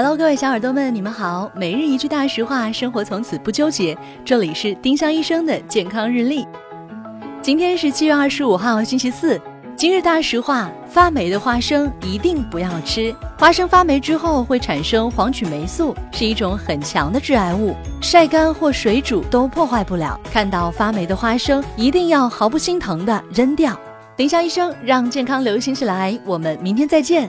Hello，各位小耳朵们，你们好。每日一句大实话，生活从此不纠结。这里是丁香医生的健康日历。今天是七月二十五号，星期四。今日大实话：发霉的花生一定不要吃。花生发霉之后会产生黄曲霉素，是一种很强的致癌物，晒干或水煮都破坏不了。看到发霉的花生，一定要毫不心疼的扔掉。丁香医生让健康流行起来，我们明天再见。